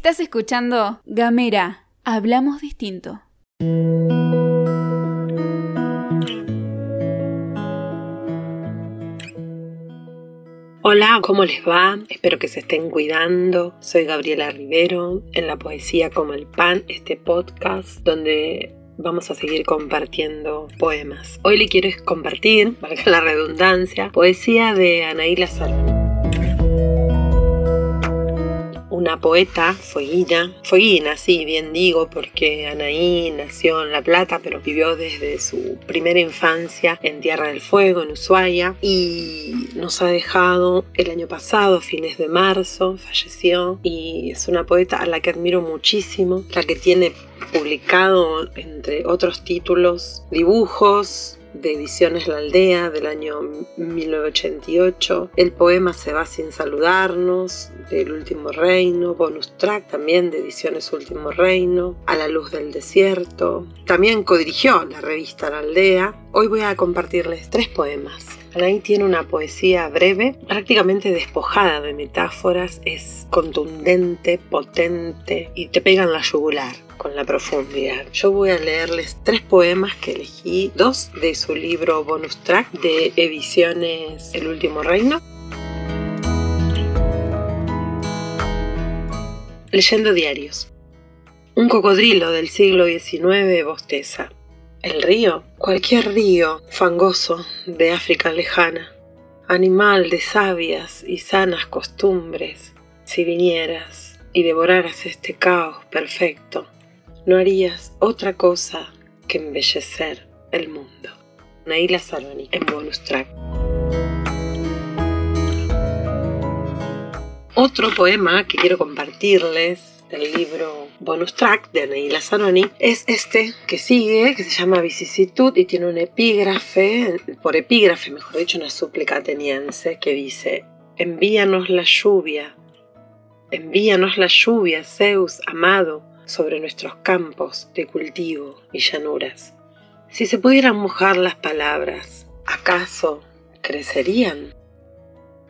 Estás escuchando Gamera, hablamos distinto. Hola, ¿cómo les va? Espero que se estén cuidando. Soy Gabriela Rivero, en La Poesía como el Pan, este podcast donde vamos a seguir compartiendo poemas. Hoy le quiero compartir, valga la redundancia, poesía de Anaí Lazaro una poeta fueguina, fueguina, sí, bien digo, porque Anaí nació en La Plata, pero vivió desde su primera infancia en Tierra del Fuego, en Ushuaia, y nos ha dejado el año pasado, fines de marzo, falleció, y es una poeta a la que admiro muchísimo, la que tiene publicado, entre otros títulos, dibujos, de Ediciones La Aldea del año 1988, el poema Se va sin saludarnos, del Último Reino, bonus track también de Ediciones Último Reino, A la luz del desierto. También codirigió la revista La Aldea. Hoy voy a compartirles tres poemas. Anaí tiene una poesía breve, prácticamente despojada de metáforas, es contundente, potente y te pegan la yugular con la profundidad. Yo voy a leerles tres poemas que elegí, dos de su libro bonus track de Ediciones El Último Reino. Leyendo diarios. Un cocodrilo del siglo XIX bosteza. El río, cualquier río fangoso de África lejana, animal de sabias y sanas costumbres, si vinieras y devoraras este caos perfecto, no harías otra cosa que embellecer el mundo. Naila Saloni en bonus track. Otro poema que quiero compartirles del libro bonus track de Naila Saroni es este que sigue, que se llama Vicisitud y tiene un epígrafe, por epígrafe mejor dicho, una súplica ateniense que dice, envíanos la lluvia, envíanos la lluvia, Zeus amado, sobre nuestros campos de cultivo y llanuras. Si se pudieran mojar las palabras, ¿acaso crecerían?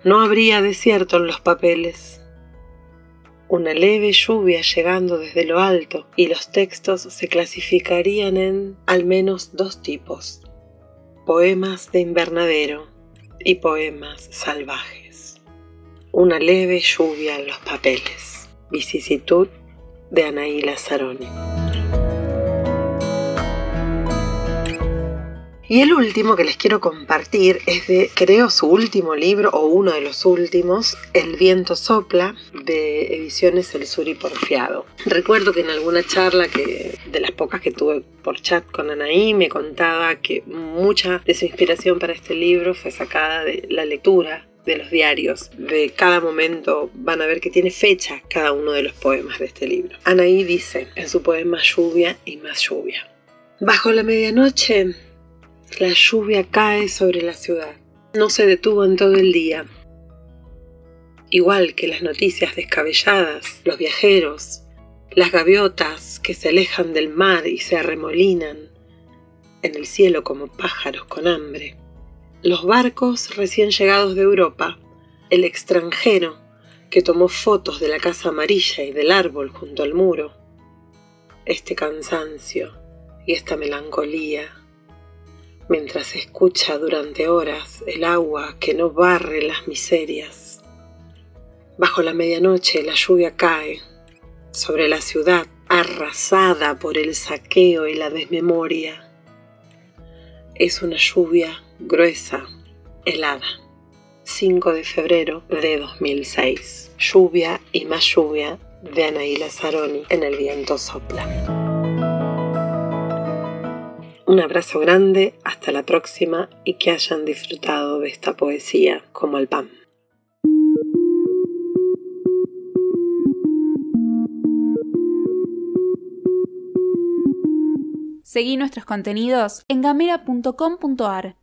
No habría desierto en los papeles. Una leve lluvia llegando desde lo alto y los textos se clasificarían en al menos dos tipos. Poemas de invernadero y poemas salvajes. Una leve lluvia en los papeles. Vicisitud de Anaí. Y el último que les quiero compartir es de, creo, su último libro, o uno de los últimos, El viento sopla, de Ediciones El Sur y Porfiado. Recuerdo que en alguna charla, que de las pocas que tuve por chat con Anaí, me contaba que mucha de su inspiración para este libro fue sacada de la lectura de los diarios de cada momento van a ver que tiene fecha cada uno de los poemas de este libro. Anaí dice en su poema Lluvia y más lluvia. Bajo la medianoche, la lluvia cae sobre la ciudad. No se detuvo en todo el día. Igual que las noticias descabelladas, los viajeros, las gaviotas que se alejan del mar y se arremolinan en el cielo como pájaros con hambre los barcos recién llegados de Europa, el extranjero que tomó fotos de la casa amarilla y del árbol junto al muro, este cansancio y esta melancolía, mientras escucha durante horas el agua que no barre las miserias. Bajo la medianoche la lluvia cae sobre la ciudad arrasada por el saqueo y la desmemoria. Es una lluvia gruesa, helada. 5 de febrero de 2006. Lluvia y más lluvia de Anaíla Saroni en El viento sopla. Un abrazo grande, hasta la próxima y que hayan disfrutado de esta poesía como el pan. Seguí nuestros contenidos en gamera.com.ar